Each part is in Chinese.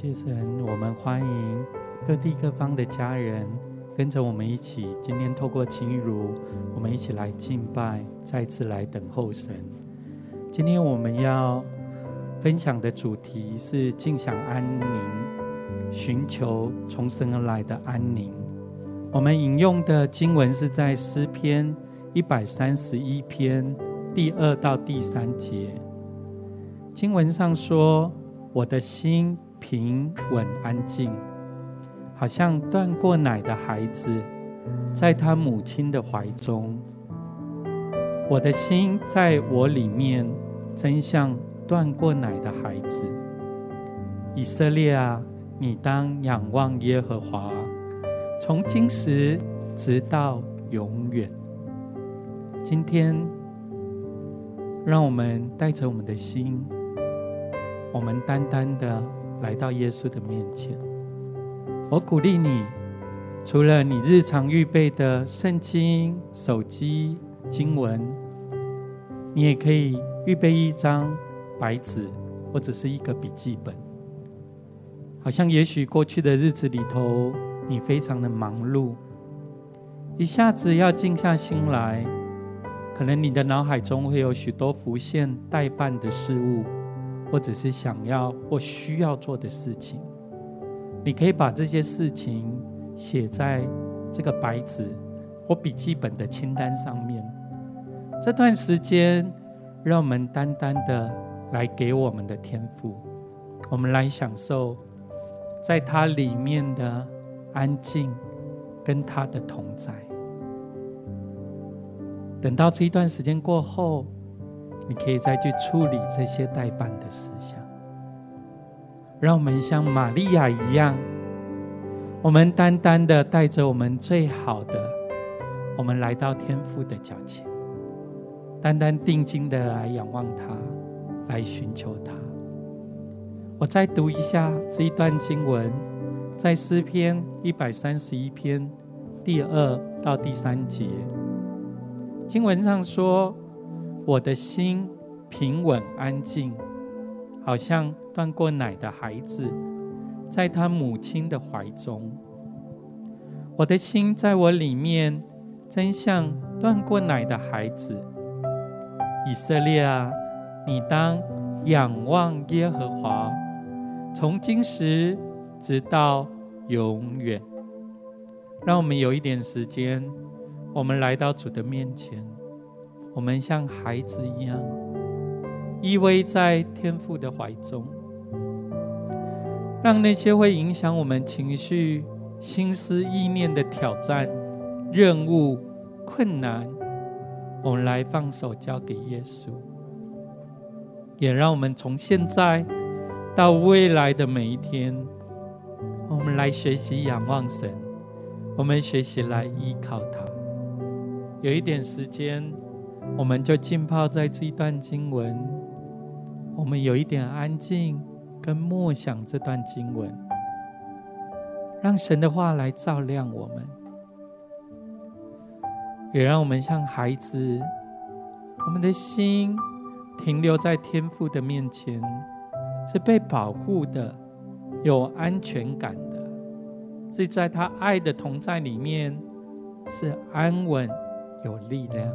谢神，我们欢迎各地各方的家人跟着我们一起。今天透过晴如，我们一起来敬拜，再次来等候神。今天我们要分享的主题是尽享安宁，寻求从神而来的安宁。我们引用的经文是在诗篇一百三十一篇第二到第三节。经文上说：“我的心。”平稳安静，好像断过奶的孩子，在他母亲的怀中。我的心在我里面，真像断过奶的孩子。以色列啊，你当仰望耶和华，从今时直到永远。今天，让我们带着我们的心，我们单单的。来到耶稣的面前，我鼓励你，除了你日常预备的圣经、手机、经文，你也可以预备一张白纸或者是一个笔记本。好像也许过去的日子里头，你非常的忙碌，一下子要静下心来，可能你的脑海中会有许多浮现待办的事物。或者是想要或需要做的事情，你可以把这些事情写在这个白纸或笔记本的清单上面。这段时间，让我们单单的来给我们的天赋，我们来享受在它里面的安静跟它的同在。等到这一段时间过后。你可以再去处理这些待办的事项，让我们像玛利亚一样，我们单单的带着我们最好的，我们来到天父的脚前，单单定睛的来仰望他，来寻求他。我再读一下这一段经文，在诗篇一百三十一篇第二到第三节，经文上说。我的心平稳安静，好像断过奶的孩子，在他母亲的怀中。我的心在我里面，真像断过奶的孩子。以色列啊，你当仰望耶和华，从今时直到永远。让我们有一点时间，我们来到主的面前。我们像孩子一样依偎在天父的怀中，让那些会影响我们情绪、心思意念的挑战、任务、困难，我们来放手交给耶稣。也让我们从现在到未来的每一天，我们来学习仰望神，我们学习来依靠他。有一点时间。我们就浸泡在这一段经文，我们有一点安静跟默想这段经文，让神的话来照亮我们，也让我们像孩子，我们的心停留在天父的面前，是被保护的，有安全感的，是在他爱的同在里面，是安稳有力量。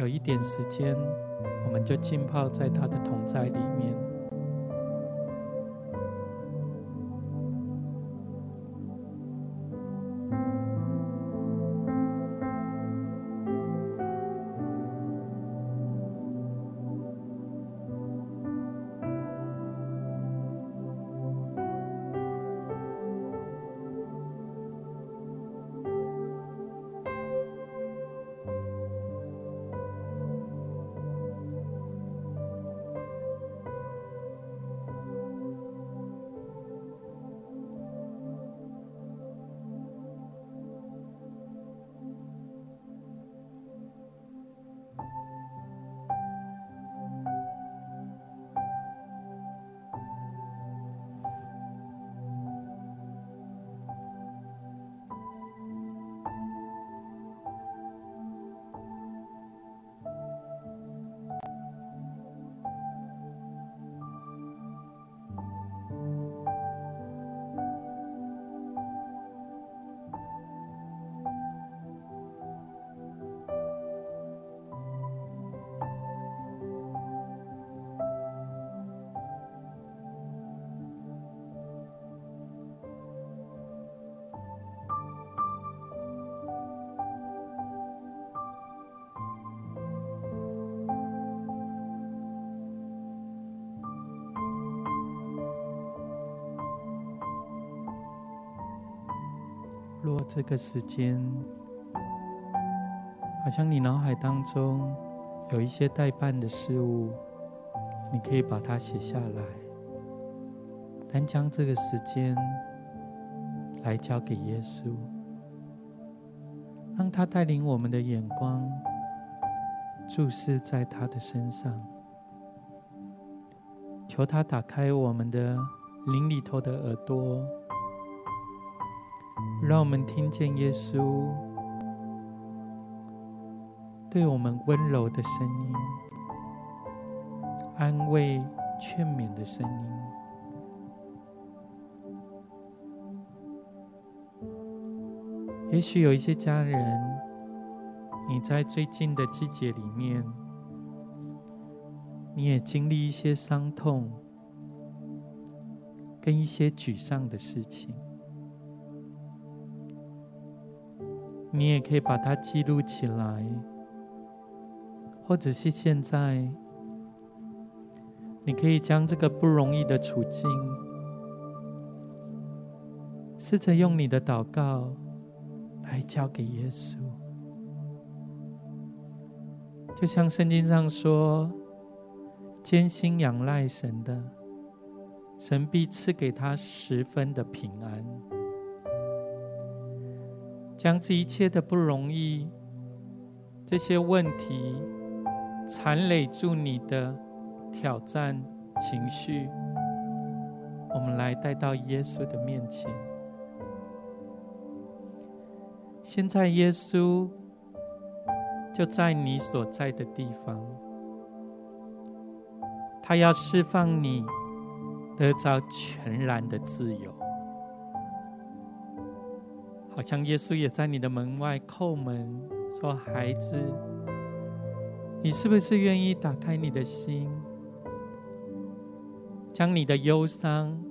有一点时间，我们就浸泡在他的同在里面。这个时间，好像你脑海当中有一些待办的事物，你可以把它写下来，但将这个时间来交给耶稣，让他带领我们的眼光注视在他的身上，求他打开我们的灵里头的耳朵。让我们听见耶稣对我们温柔的声音，安慰、劝勉的声音。也许有一些家人，你在最近的季节里面，你也经历一些伤痛，跟一些沮丧的事情。你也可以把它记录起来，或者是现在，你可以将这个不容易的处境，试着用你的祷告来交给耶稣。就像圣经上说：“坚心仰赖神的，神必赐给他十分的平安。”将这一切的不容易，这些问题缠累住你的挑战情绪，我们来带到耶稣的面前。现在耶稣就在你所在的地方，他要释放你，得着全然的自由。好像耶稣也在你的门外叩门，说：“孩子，你是不是愿意打开你的心，将你的忧伤、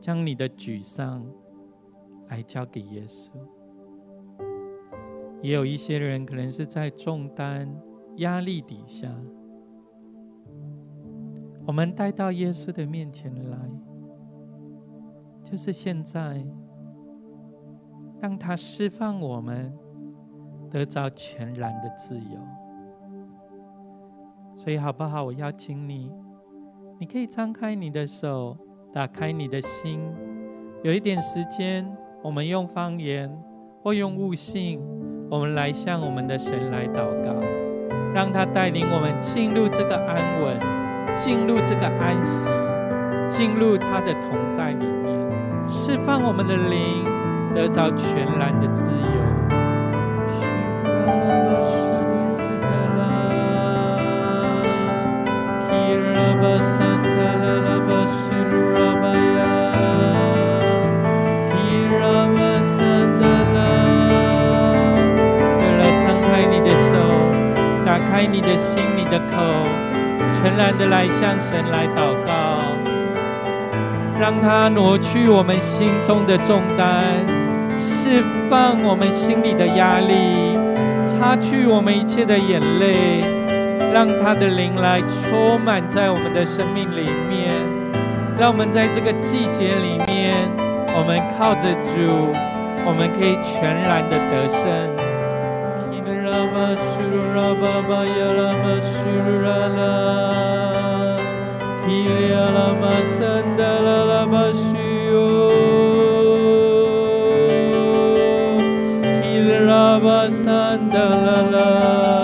将你的沮丧来交给耶稣？”也有一些人可能是在重担、压力底下，我们带到耶稣的面前来，就是现在。让他释放我们，得着全然的自由。所以，好不好？我邀请你，你可以张开你的手，打开你的心。有一点时间，我们用方言或用悟性，我们来向我们的神来祷告，让他带领我们进入这个安稳，进入这个安息，进入他的同在里面，释放我们的灵。得着全然的自由。对了，敞开你的手，打开你的心、你的口，全然的来向神来祷告，让他挪去我们心中的重担。释放我们心里的压力擦去我们一切的眼泪让他的灵来充满在我们的生命里面。让我们在这个季节里面我们靠着主我们可以全然的得胜。sandalala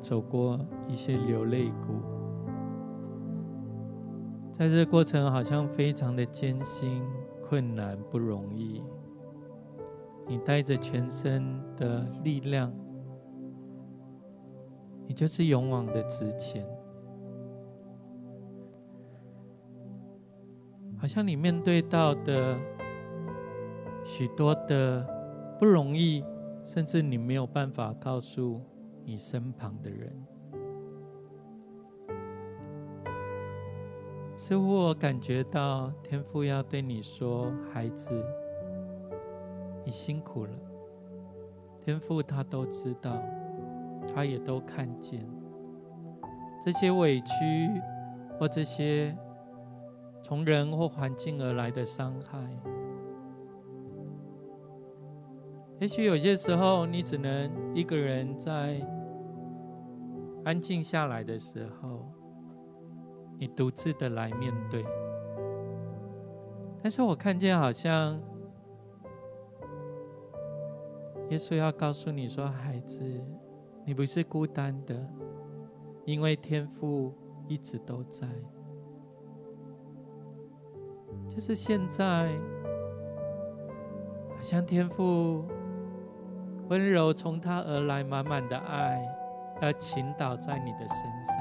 走过一些流泪谷，在这过程好像非常的艰辛、困难、不容易。你带着全身的力量，你就是勇往的直前。好像你面对到的许多的不容易，甚至你没有办法告诉。你身旁的人，似乎我感觉到天父要对你说：“孩子，你辛苦了。”天父他都知道，他也都看见这些委屈或这些从人或环境而来的伤害。也许有些时候，你只能一个人在。安静下来的时候，你独自的来面对。但是我看见好像耶稣要告诉你说：“孩子，你不是孤单的，因为天父一直都在。就是现在，好像天父温柔从他而来，满满的爱。”要倾倒在你的身上，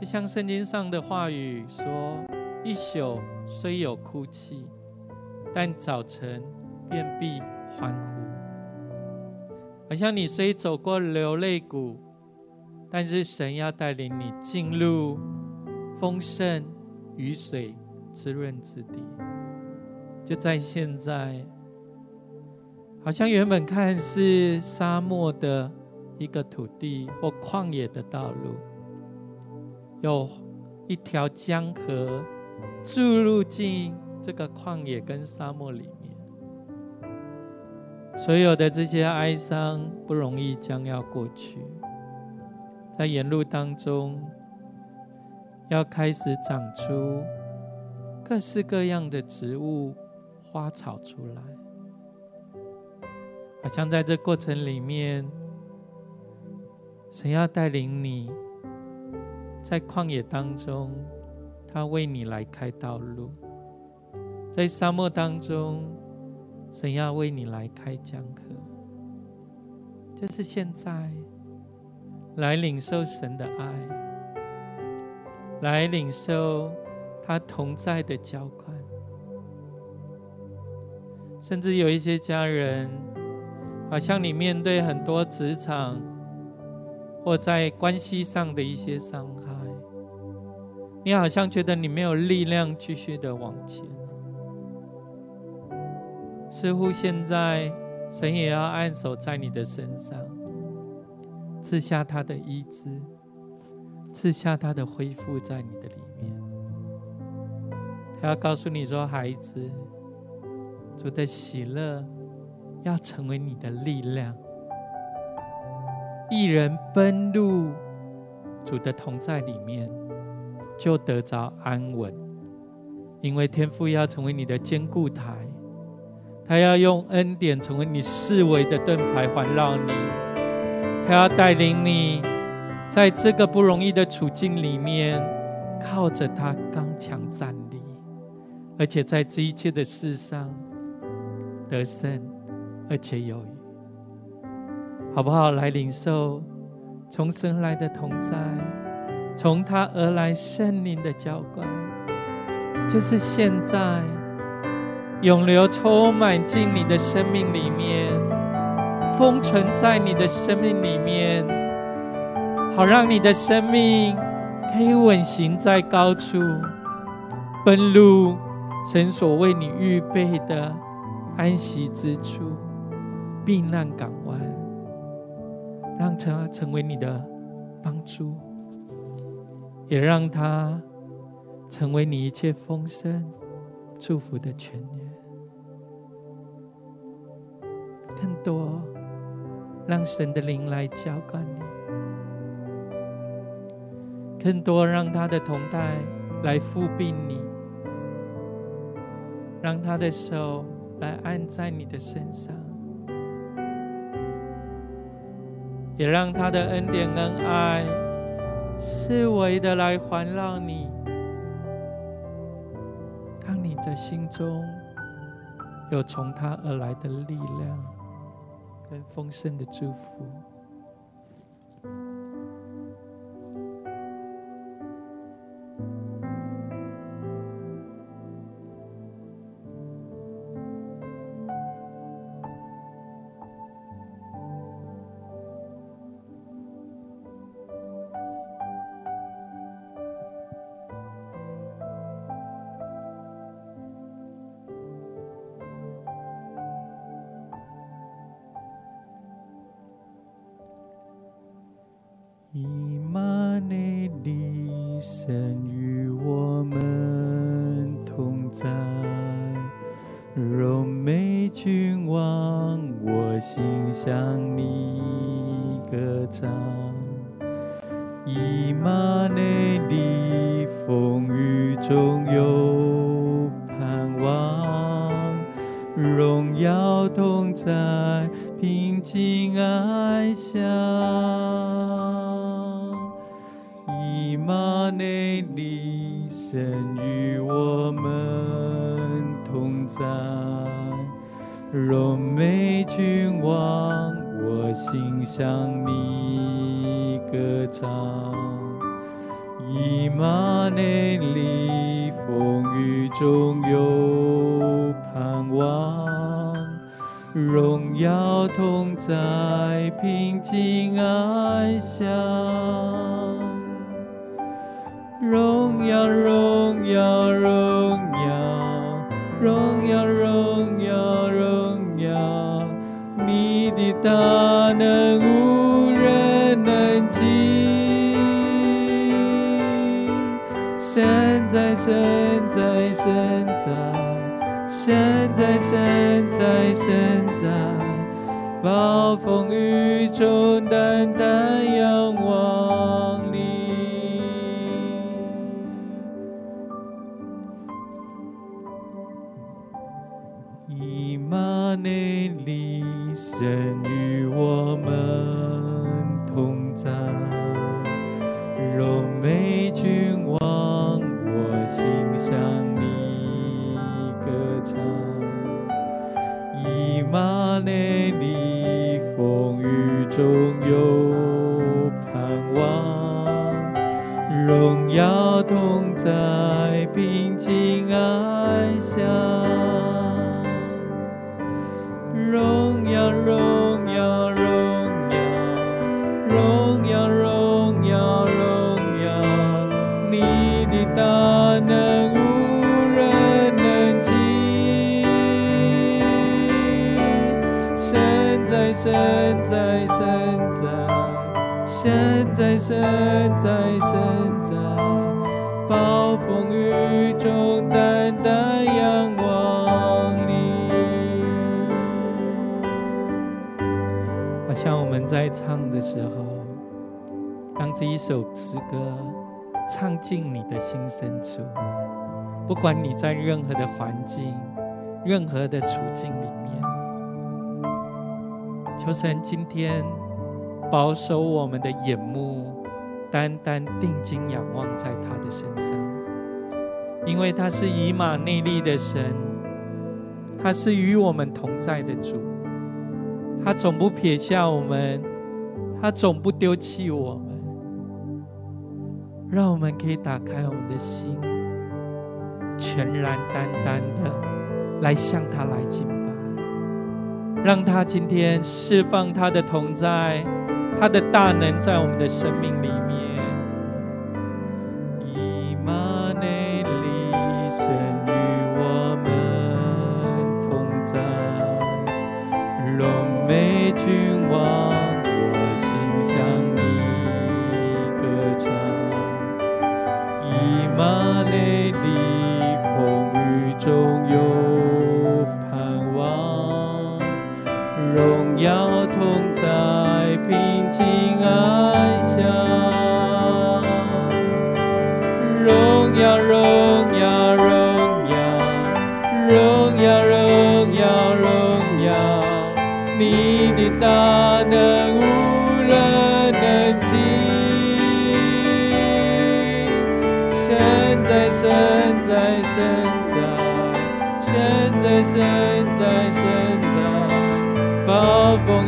就像圣经上的话语说：“一宿虽有哭泣，但早晨便必欢呼。”好像你虽走过流泪谷，但是神要带领你进入丰盛雨水滋润之地，就在现在。好像原本看似沙漠的一个土地或旷野的道路，有一条江河注入进这个旷野跟沙漠里面，所有的这些哀伤不容易将要过去，在沿路当中要开始长出各式各样的植物花草出来。好像在这过程里面，神要带领你，在旷野当中，他为你来开道路；在沙漠当中，神要为你来开江河。就是现在，来领受神的爱，来领受他同在的浇灌，甚至有一些家人。好像你面对很多职场或在关系上的一些伤害，你好像觉得你没有力量继续的往前。似乎现在神也要按手在你的身上，赐下他的医治，赐下他的恢复在你的里面。他要告诉你说：“孩子，主的喜乐。”要成为你的力量，一人奔入主的同在里面，就得着安稳，因为天父要成为你的坚固台，他要用恩典成为你四围的盾牌环绕你，他要带领你在这个不容易的处境里面，靠着他刚强站立，而且在这一切的事上得胜，而且有。好不好？来领受从神来的同在，从他而来圣灵的浇灌，就是现在涌流充满进你的生命里面，封存在你的生命里面，好让你的生命可以稳行在高处，奔入神所为你预备的安息之处，避难港湾。让他成为你的帮助，也让他成为你一切丰盛祝福的泉源。更多，让神的灵来浇灌你；更多，让他的同在来覆庇你；让他的手来按在你的身上。也让他的恩典、恩爱，四围的来环绕你，让你的心中有从他而来的力量，跟丰盛的祝福。在现在，暴风雨中淡淡阳望。在平静安详，荣耀荣耀荣耀荣耀荣耀荣耀，你的大能无人能及，身在身在身在身在身在身。中淡淡阳光里，好像我们在唱的时候，让这一首诗歌唱进你的心深处。不管你在任何的环境、任何的处境里面，求神今天保守我们的眼目，单单定睛仰望在他的身上。因为他是以马内利的神，他是与我们同在的主，他总不撇下我们，他总不丢弃我们，让我们可以打开我们的心。全然单单的来向他来敬拜，让他今天释放他的同在，他的大能在我们的生命里面。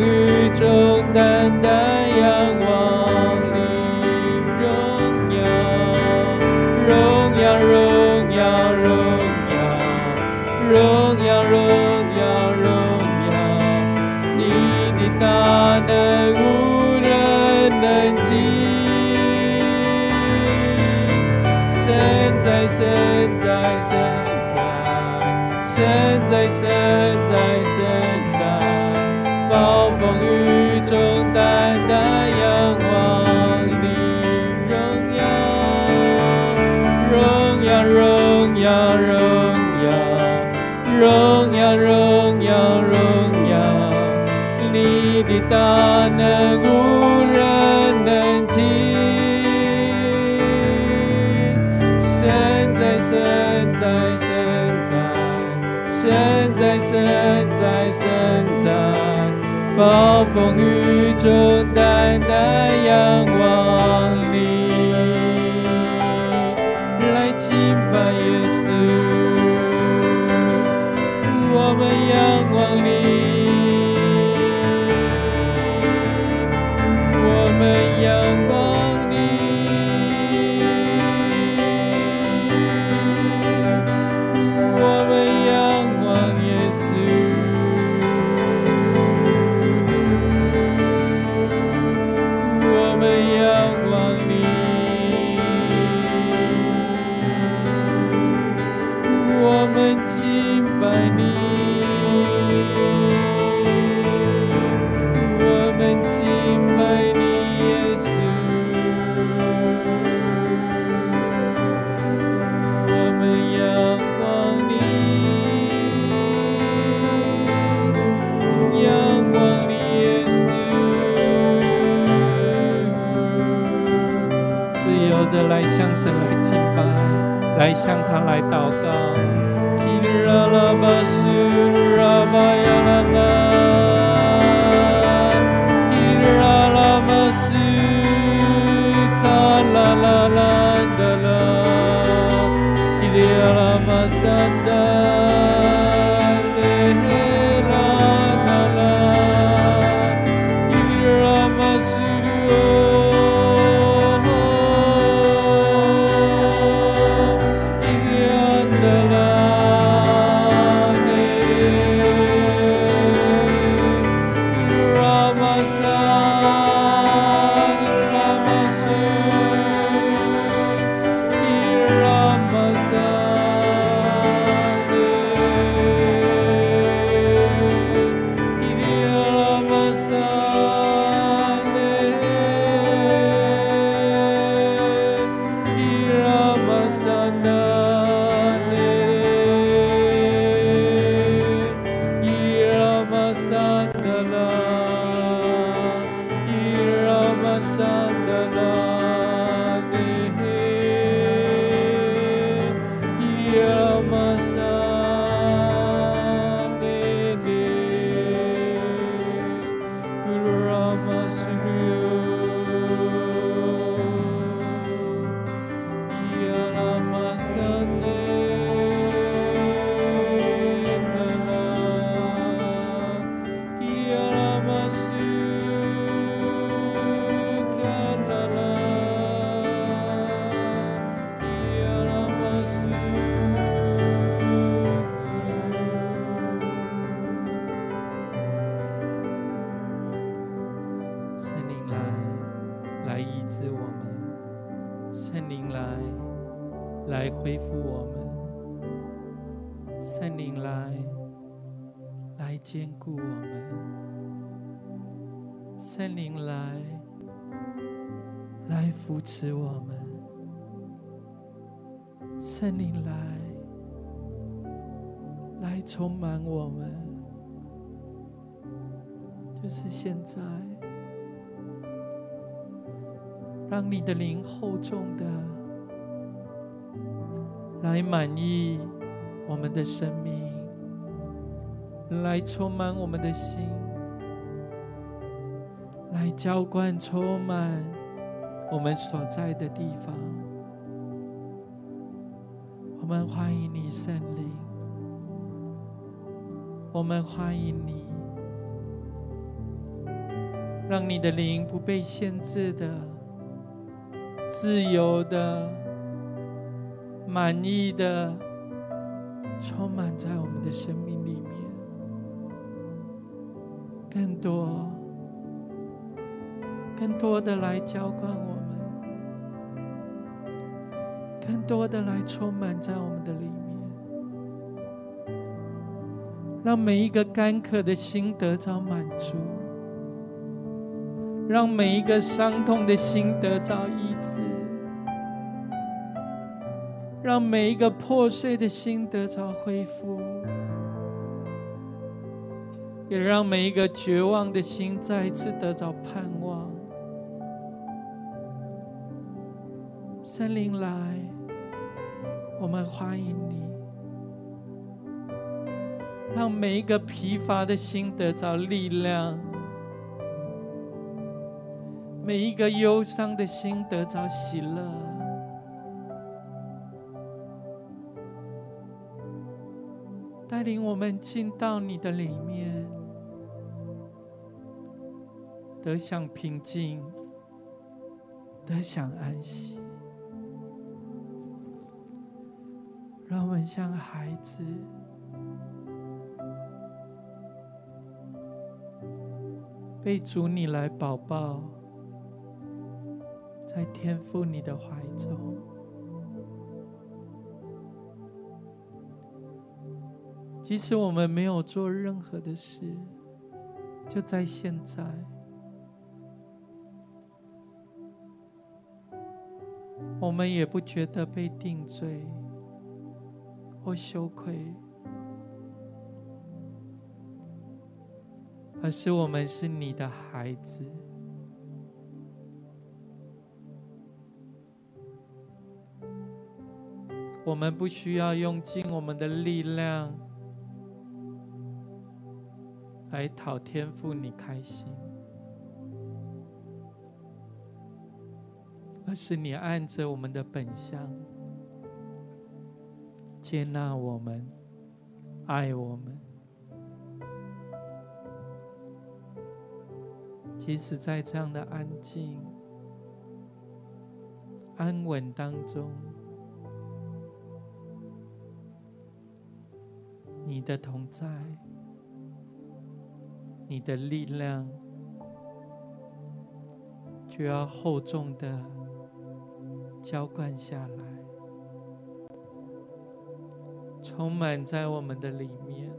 雨中单单仰望你荣耀，荣耀，荣耀，荣耀，荣耀，荣耀，你的大能无人能及。神在，神在，神。神在，神在，神在，雨中单单仰望你荣耀，荣耀，荣耀，荣耀，荣耀，荣耀，荣耀，你的大能暴风雨中淡淡仰望你，来敬拜耶稣，我们仰望你。来向他来祷告。是现在。让你的灵厚重的来满意我们的生命，来充满我们的心，来浇灌充满我们所在的地方。我们欢迎你，圣灵。我们欢迎你，让你的灵不被限制的。自由的、满意的，充满在我们的生命里面。更多、更多的来浇灌我们，更多的来充满在我们的里面，让每一个干渴的心得到满足。让每一个伤痛的心得着医治，让每一个破碎的心得着恢复，也让每一个绝望的心再次得着盼望。森林来，我们欢迎你，让每一个疲乏的心得着力量。每一个忧伤的心得着喜乐，带领我们进到你的里面，得享平静，得享安息。让我们像孩子，被主你来宝宝。在天父你的怀中，即使我们没有做任何的事，就在现在，我们也不觉得被定罪或羞愧，而是我们是你的孩子。我们不需要用尽我们的力量来讨天父你开心，而是你按着我们的本相接纳我们、爱我们，即使在这样的安静、安稳当中。的同在，你的力量，就要厚重的浇灌下来，充满在我们的里面，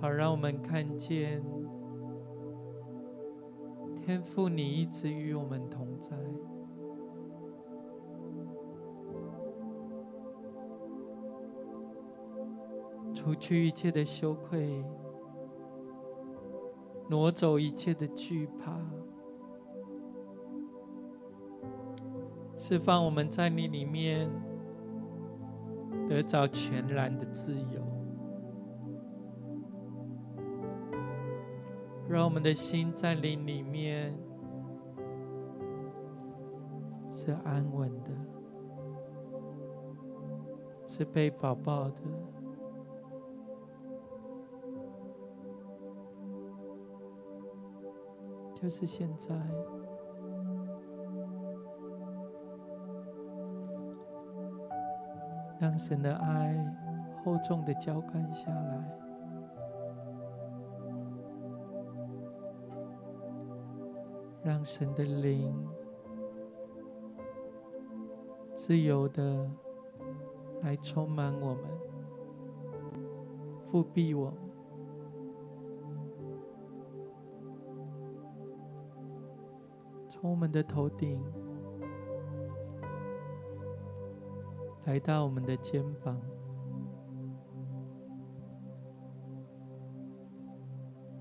好让我们看见天父，你一直与我们同在。除去一切的羞愧，挪走一切的惧怕，释放我们在你里面得着全然的自由，让我们的心在你里面是安稳的，是被宝宝的。就是现在，让神的爱厚重的浇灌下来，让神的灵自由的来充满我们，复庇我们，从我们的头顶来到我们的肩膀。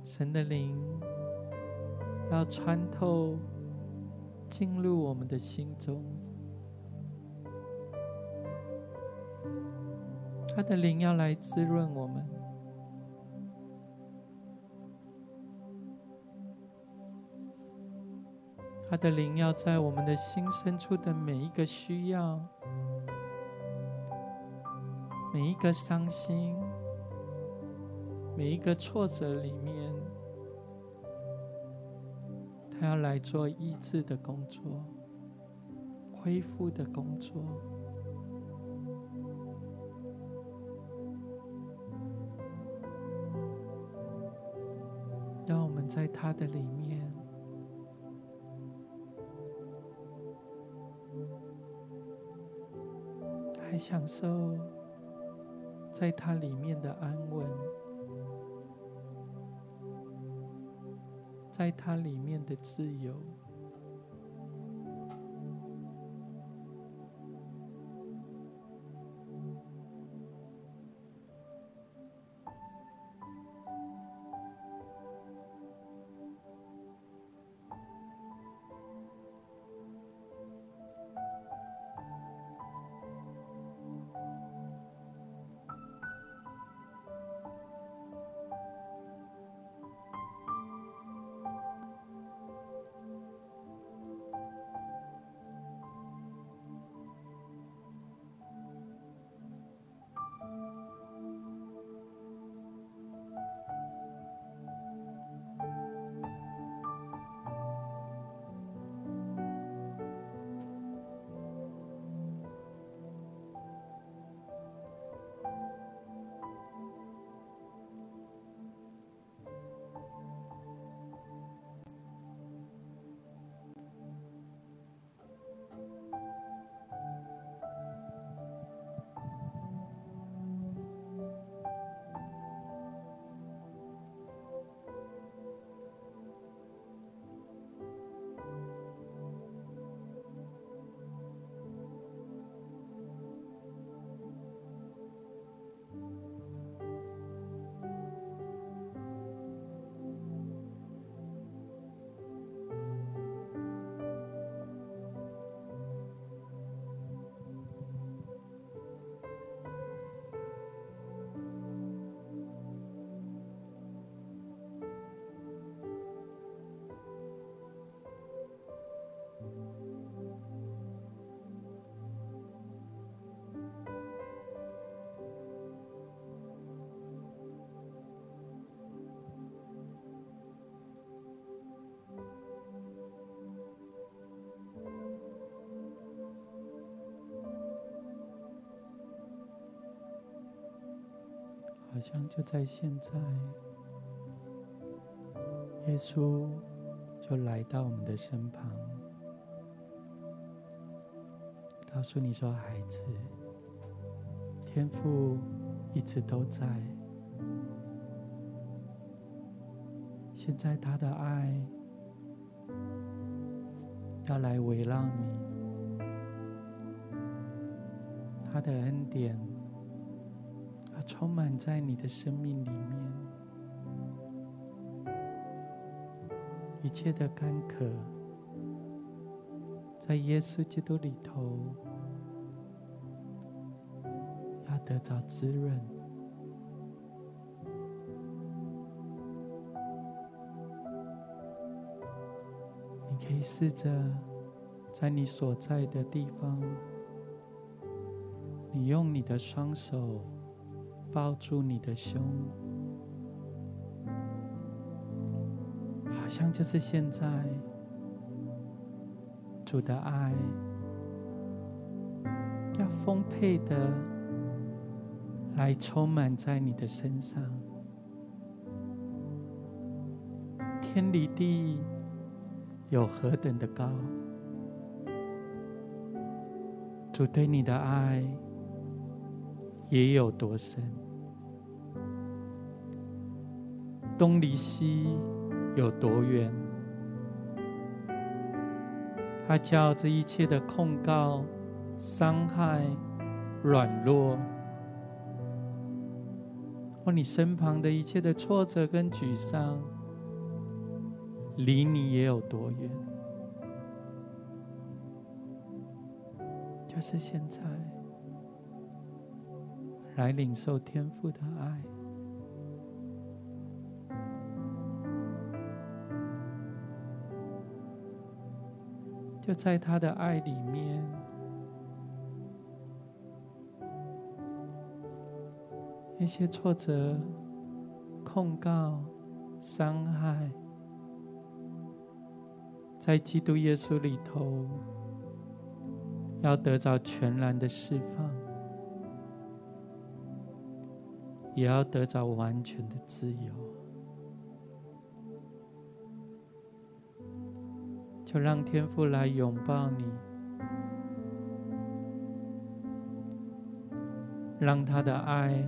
神的灵要穿透，进入我们的心中。他的灵要来滋润我们，他的灵要在我们的心深处的每一个需要、每一个伤心。每一个挫折里面，他要来做医治的工作、恢复的工作，让我们在他的里面来享受在它里面的安稳。在它里面的自由。好像就在现在，耶稣就来到我们的身旁，告诉你说：“孩子，天父一直都在，现在他的爱要来围绕你，他的恩典。”充满在你的生命里面，一切的干渴，在耶稣基督里头，要得着滋润。你可以试着在你所在的地方，你用你的双手。抱住你的胸，好像就是现在，主的爱要丰沛的来充满在你的身上，天离地有何等的高，主对你的爱也有多深。东离西有多远？他叫这一切的控告、伤害、软弱，或你身旁的一切的挫折跟沮丧，离你也有多远？就是现在，来领受天父的爱。就在他的爱里面，那些挫折、控告、伤害，在基督耶稣里头，要得到全然的释放，也要得着完全的自由。就让天父来拥抱你，让他的爱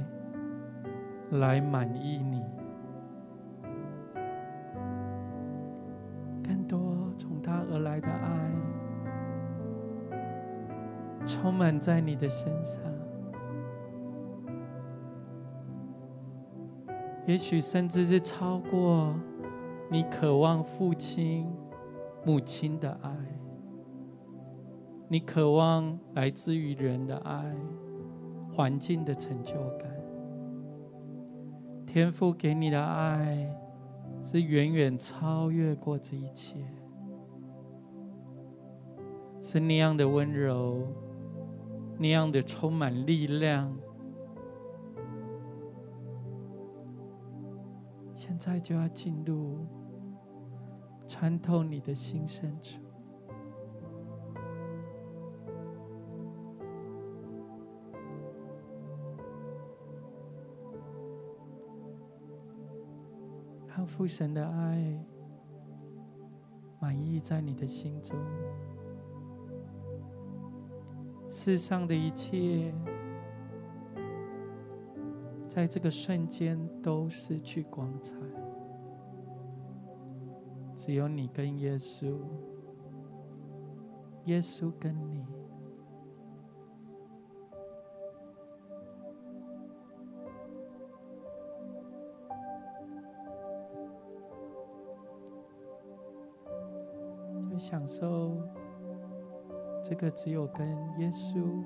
来满意你，更多从他而来的爱充满在你的身上，也许甚至是超过你渴望父亲。母亲的爱，你渴望来自于人的爱，环境的成就感，天父给你的爱是远远超越过这一切，是那样的温柔，那样的充满力量。现在就要进入。穿透你的心深处，让父神的爱满溢在你的心中。世上的一切，在这个瞬间都失去光彩。只有你跟耶稣，耶稣跟你，就享受这个只有跟耶稣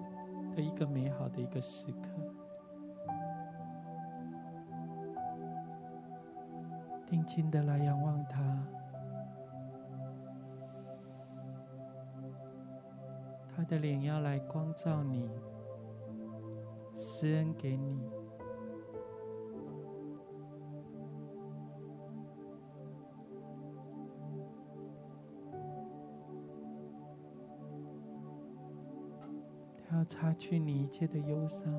的一个美好的一个时刻，定睛的来仰望他。他的脸要来光照你，施恩给你。他要擦去你一切的忧伤，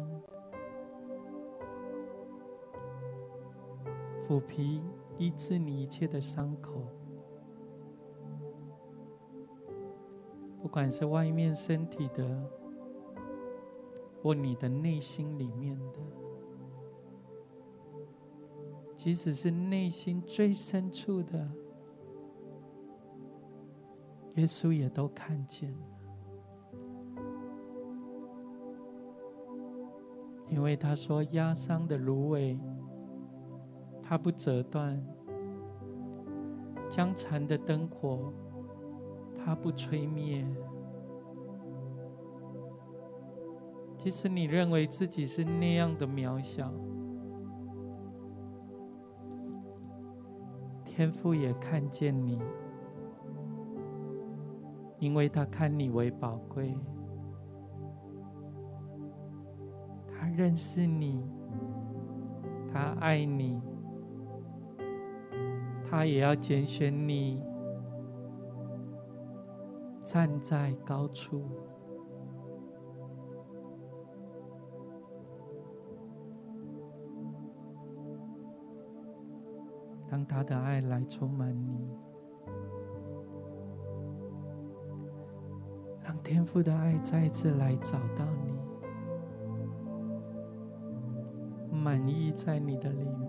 抚平医治你一切的伤口。不管是外面身体的，或你的内心里面的，即使是内心最深处的，耶稣也都看见了。因为他说：“压伤的芦苇，他不折断；江残的灯火。”他不吹灭，即使你认为自己是那样的渺小，天父也看见你，因为他看你为宝贵，他认识你，他爱你，他也要拣选你。站在高处，让他的爱来充满你，让天父的爱再一次来找到你，满意在你的里面。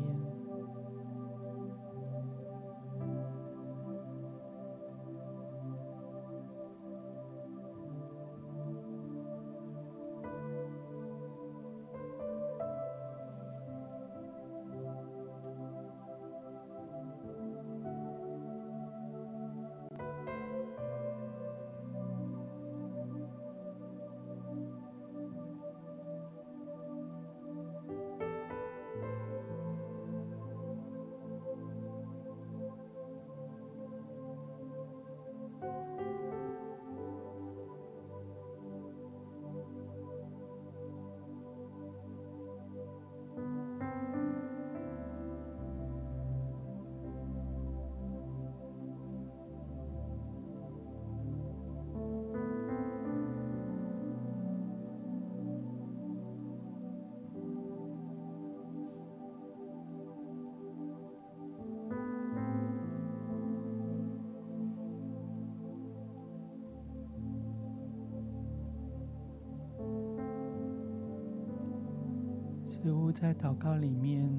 似乎在祷告里面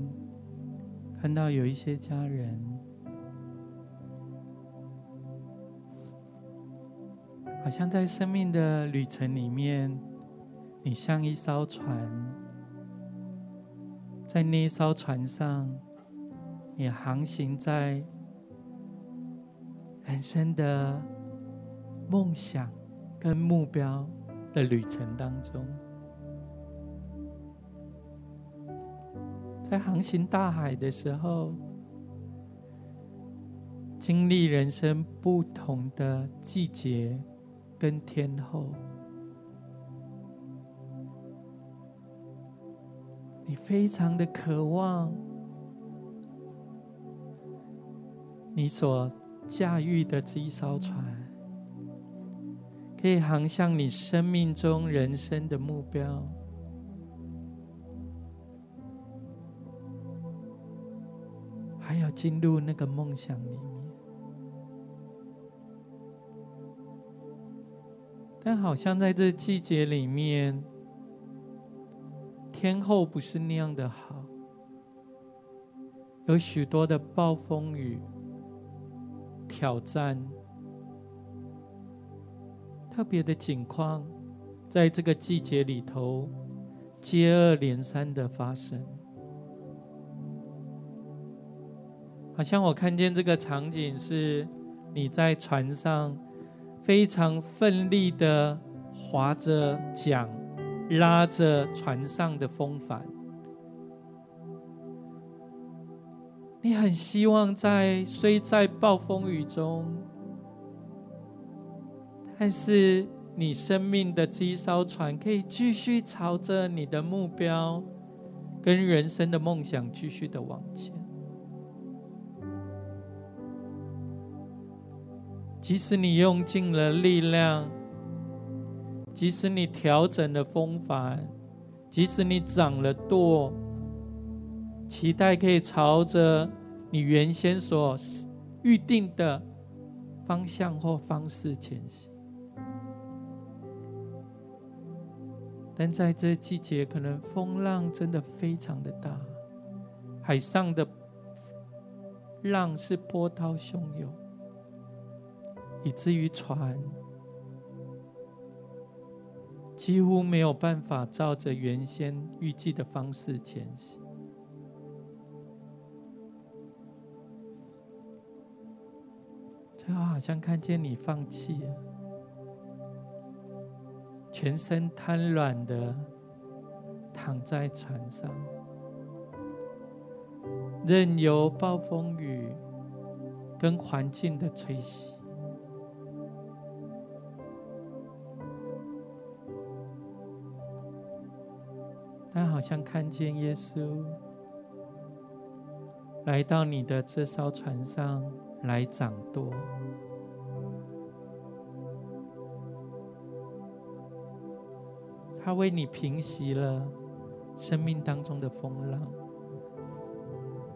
看到有一些家人，好像在生命的旅程里面，你像一艘船，在那一艘船上，你航行在人生的梦想跟目标的旅程当中。在航行大海的时候，经历人生不同的季节跟天候，你非常的渴望，你所驾驭的这一艘船，可以航向你生命中人生的目标。进入那个梦想里面，但好像在这季节里面，天候不是那样的好，有许多的暴风雨、挑战、特别的景况，在这个季节里头接二连三的发生。好像我看见这个场景是你在船上非常奋力的划着桨，拉着船上的风帆。你很希望在虽在暴风雨中，但是你生命的这一艘船可以继续朝着你的目标跟人生的梦想继续的往前。即使你用尽了力量，即使你调整了风帆，即使你掌了舵，期待可以朝着你原先所预定的方向或方式前行，但在这季节，可能风浪真的非常的大，海上的浪是波涛汹涌。以至于船几乎没有办法照着原先预计的方式前行，最后好像看见你放弃了，全身瘫软的躺在船上，任由暴风雨跟环境的吹袭。好像看见耶稣。来到你的这艘船上来掌舵，他为你平息了生命当中的风浪，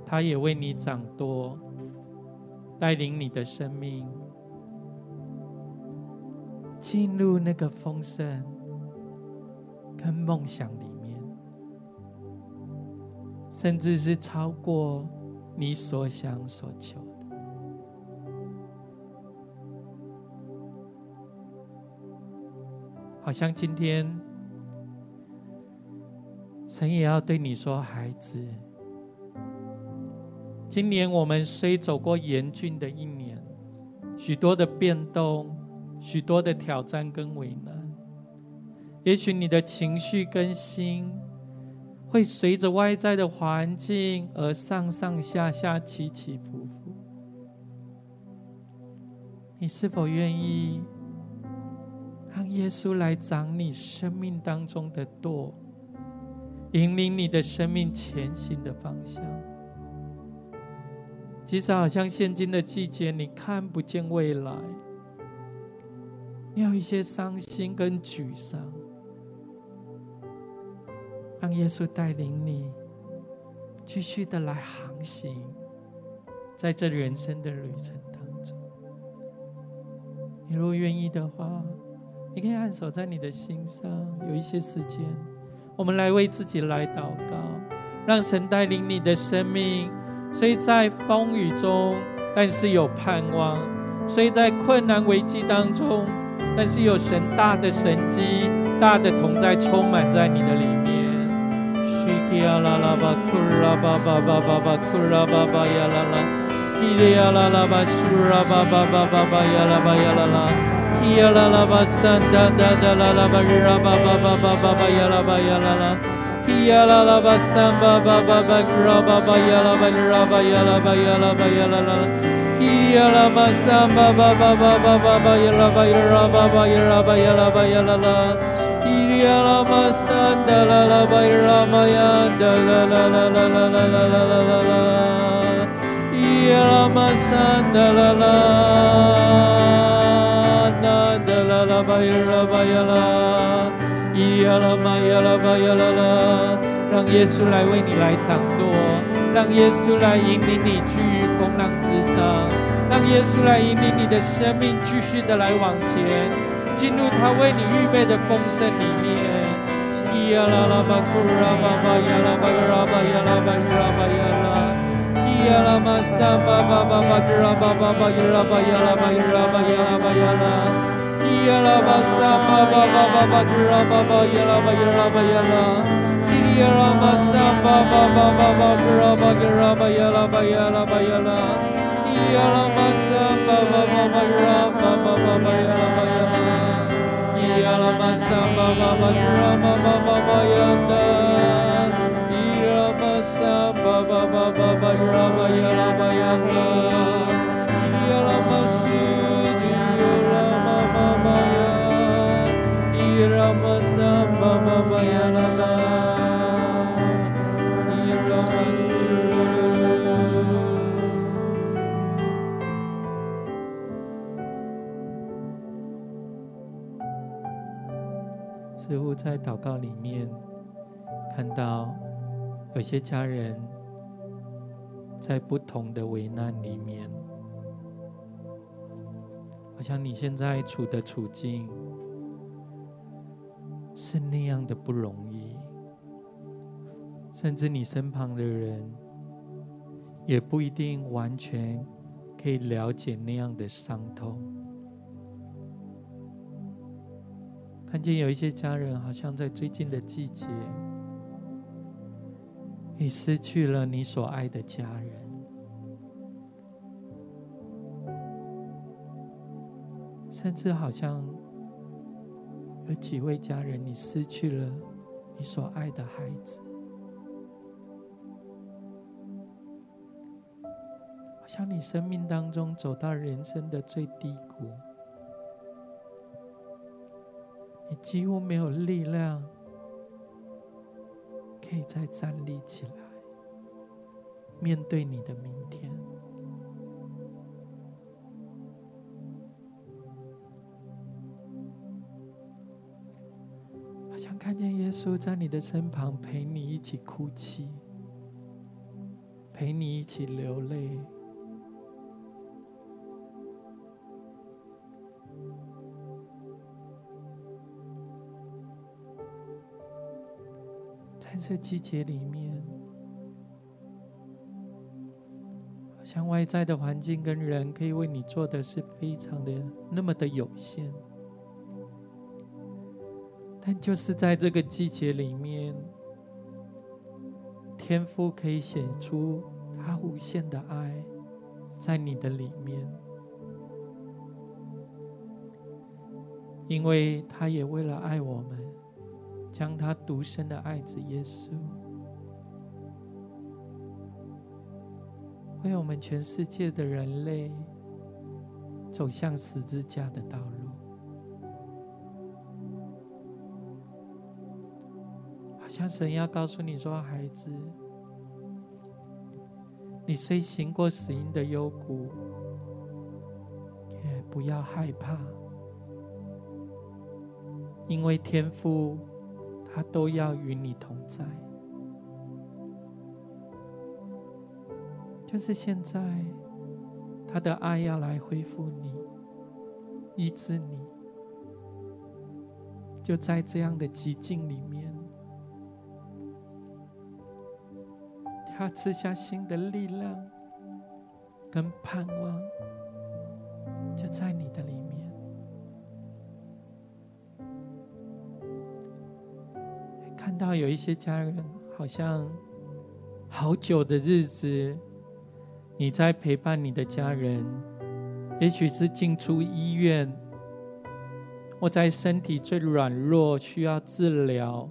他也为你掌舵，带领你的生命。进入那个丰盛跟梦想里，甚至是超过你所想所求的。好像今天，神也要对你说：“孩子，今年我们虽走过严峻的一年，许多的变动。”许多的挑战跟为难，也许你的情绪跟心会随着外在的环境而上上下下起起伏伏。你是否愿意让耶稣来掌你生命当中的舵，引领你的生命前行的方向？即使好像现今的季节，你看不见未来。你有一些伤心跟沮丧，让耶稣带领你继续的来航行，在这人生的旅程当中。你如果愿意的话，你可以按手在你的心上，有一些时间，我们来为自己来祷告，让神带领你的生命，虽在风雨中，但是有盼望；虽在困难危机当中。但是有神大的神迹、大的同在充满在你的里面。Yala la ba kura ba ba ba ba ba kura ba ba yala la. Kiri yala la ba sura ba ba ba ba ba yala ba yala la. Yala la ba sanda da da la la ba ra ba ba ba ba ba ba yala ba yala la. Yala la ba samba ba ba ba ra ba ba yala ba ra ba yala ba yala ba yala la. Yala ba samba ba ba ba ba ba ba yala ba ra ba ba yala ba yala ba yala la. 让耶稣来为你来掌舵。让耶稣来引领你居于风浪之上，让耶稣来引领你的生命继续的来往前，进入他为你预备的丰盛里面。Ramasa Baba 在祷告里面看到有些家人在不同的危难里面，好像你现在处的处境是那样的不容易，甚至你身旁的人也不一定完全可以了解那样的伤痛。看见有一些家人，好像在最近的季节，你失去了你所爱的家人，甚至好像有几位家人，你失去了你所爱的孩子，好像你生命当中走到人生的最低谷。你几乎没有力量可以再站立起来，面对你的明天。好像看见耶稣在你的身旁，陪你一起哭泣，陪你一起流泪。这季节里面，好像外在的环境跟人可以为你做的是非常的那么的有限，但就是在这个季节里面，天父可以显出他无限的爱在你的里面，因为他也为了爱我们。将他独生的爱子耶稣，为我们全世界的人类走向十字架的道路，好像神要告诉你说：“孩子，你虽行过死荫的幽谷，也不要害怕，因为天父。”他都要与你同在，就是现在，他的爱要来恢复你，医治你，就在这样的寂静里面，他赐下新的力量跟盼望，就在你的到有一些家人，好像好久的日子，你在陪伴你的家人，也许是进出医院，或在身体最软弱、需要治疗、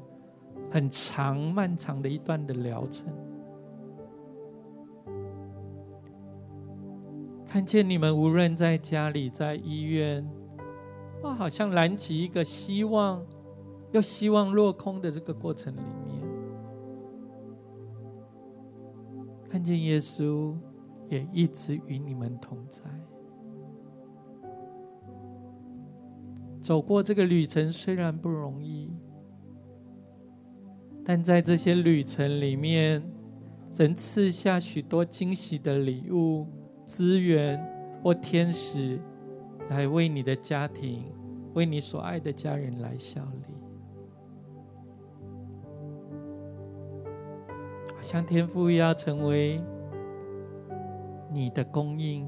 很长漫长的一段的疗程，看见你们无论在家里、在医院，哇，好像燃起一个希望。又希望落空的这个过程里面，看见耶稣也一直与你们同在。走过这个旅程虽然不容易，但在这些旅程里面，神赐下许多惊喜的礼物、资源或天使，来为你的家庭、为你所爱的家人来效力。像天父要成为你的供应，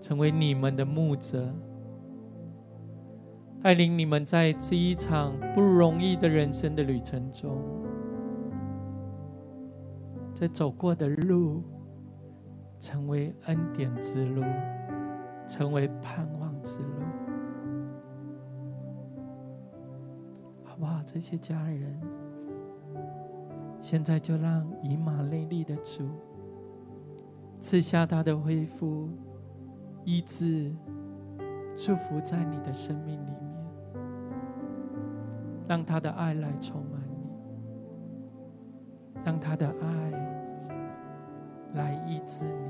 成为你们的牧者，带领你们在这一场不容易的人生的旅程中，这走过的路，成为恩典之路，成为盼望之路，好不好？这些家人。现在就让以马内利的主赐下他的恢复、医治、祝福在你的生命里面，让他的爱来充满你，让他的爱来医治你。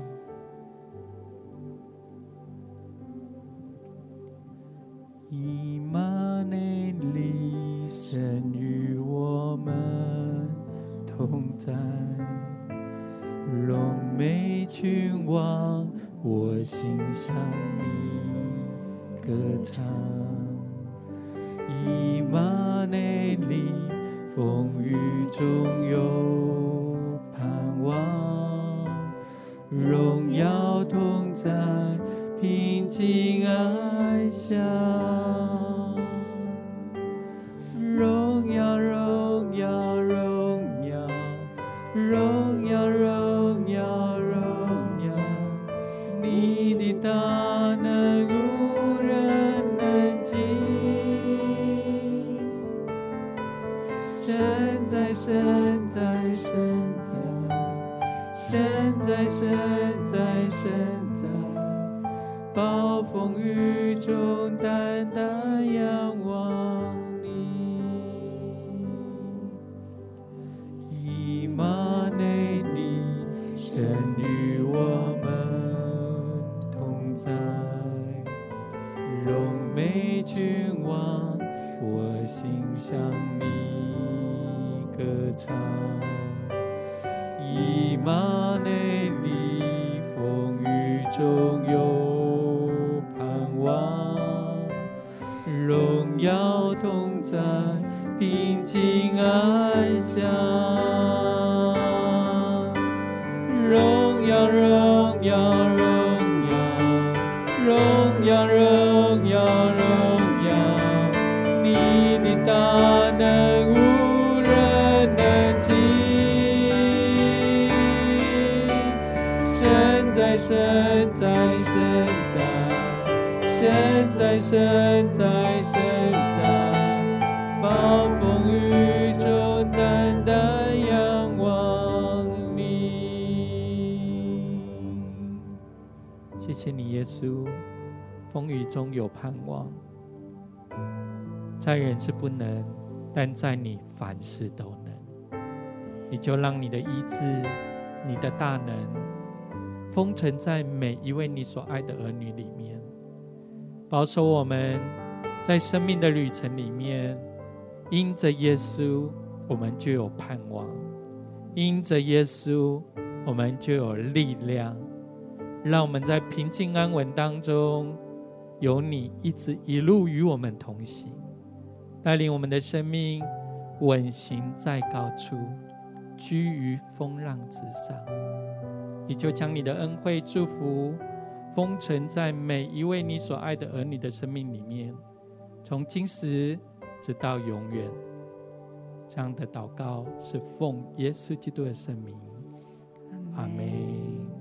以马内利神君王，我心向你歌唱。以马内利，风雨中有盼望，荣耀现在现在现在现在。暴风雨中，单单仰望你。谢谢你，耶稣。风雨中有盼望，在人是不能，但在你凡事都能。你就让你的医治、你的大能，封存在每一位你所爱的儿女里面，保守我们在生命的旅程里面。因着耶稣，我们就有盼望；因着耶稣，我们就有力量。让我们在平静安稳当中，有你一直一路与我们同行，带领我们的生命稳行在高处，居于风浪之上。你就将你的恩惠祝福封存在每一位你所爱的儿女的生命里面，从今时。直到永远，这样的祷告是奉耶稣基督的圣名，阿门。